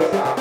Thank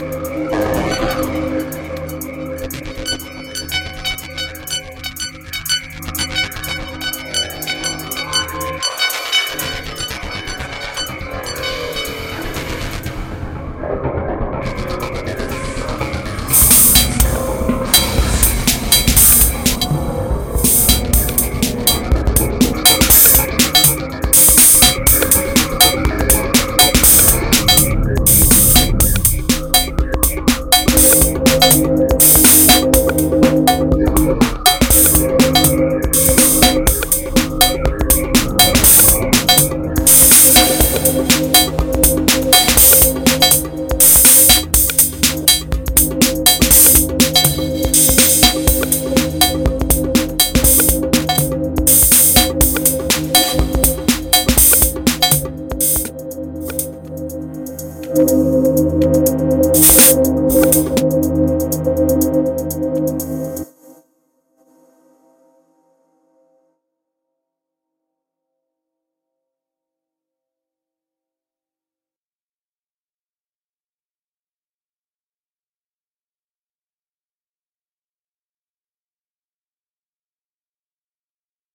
Música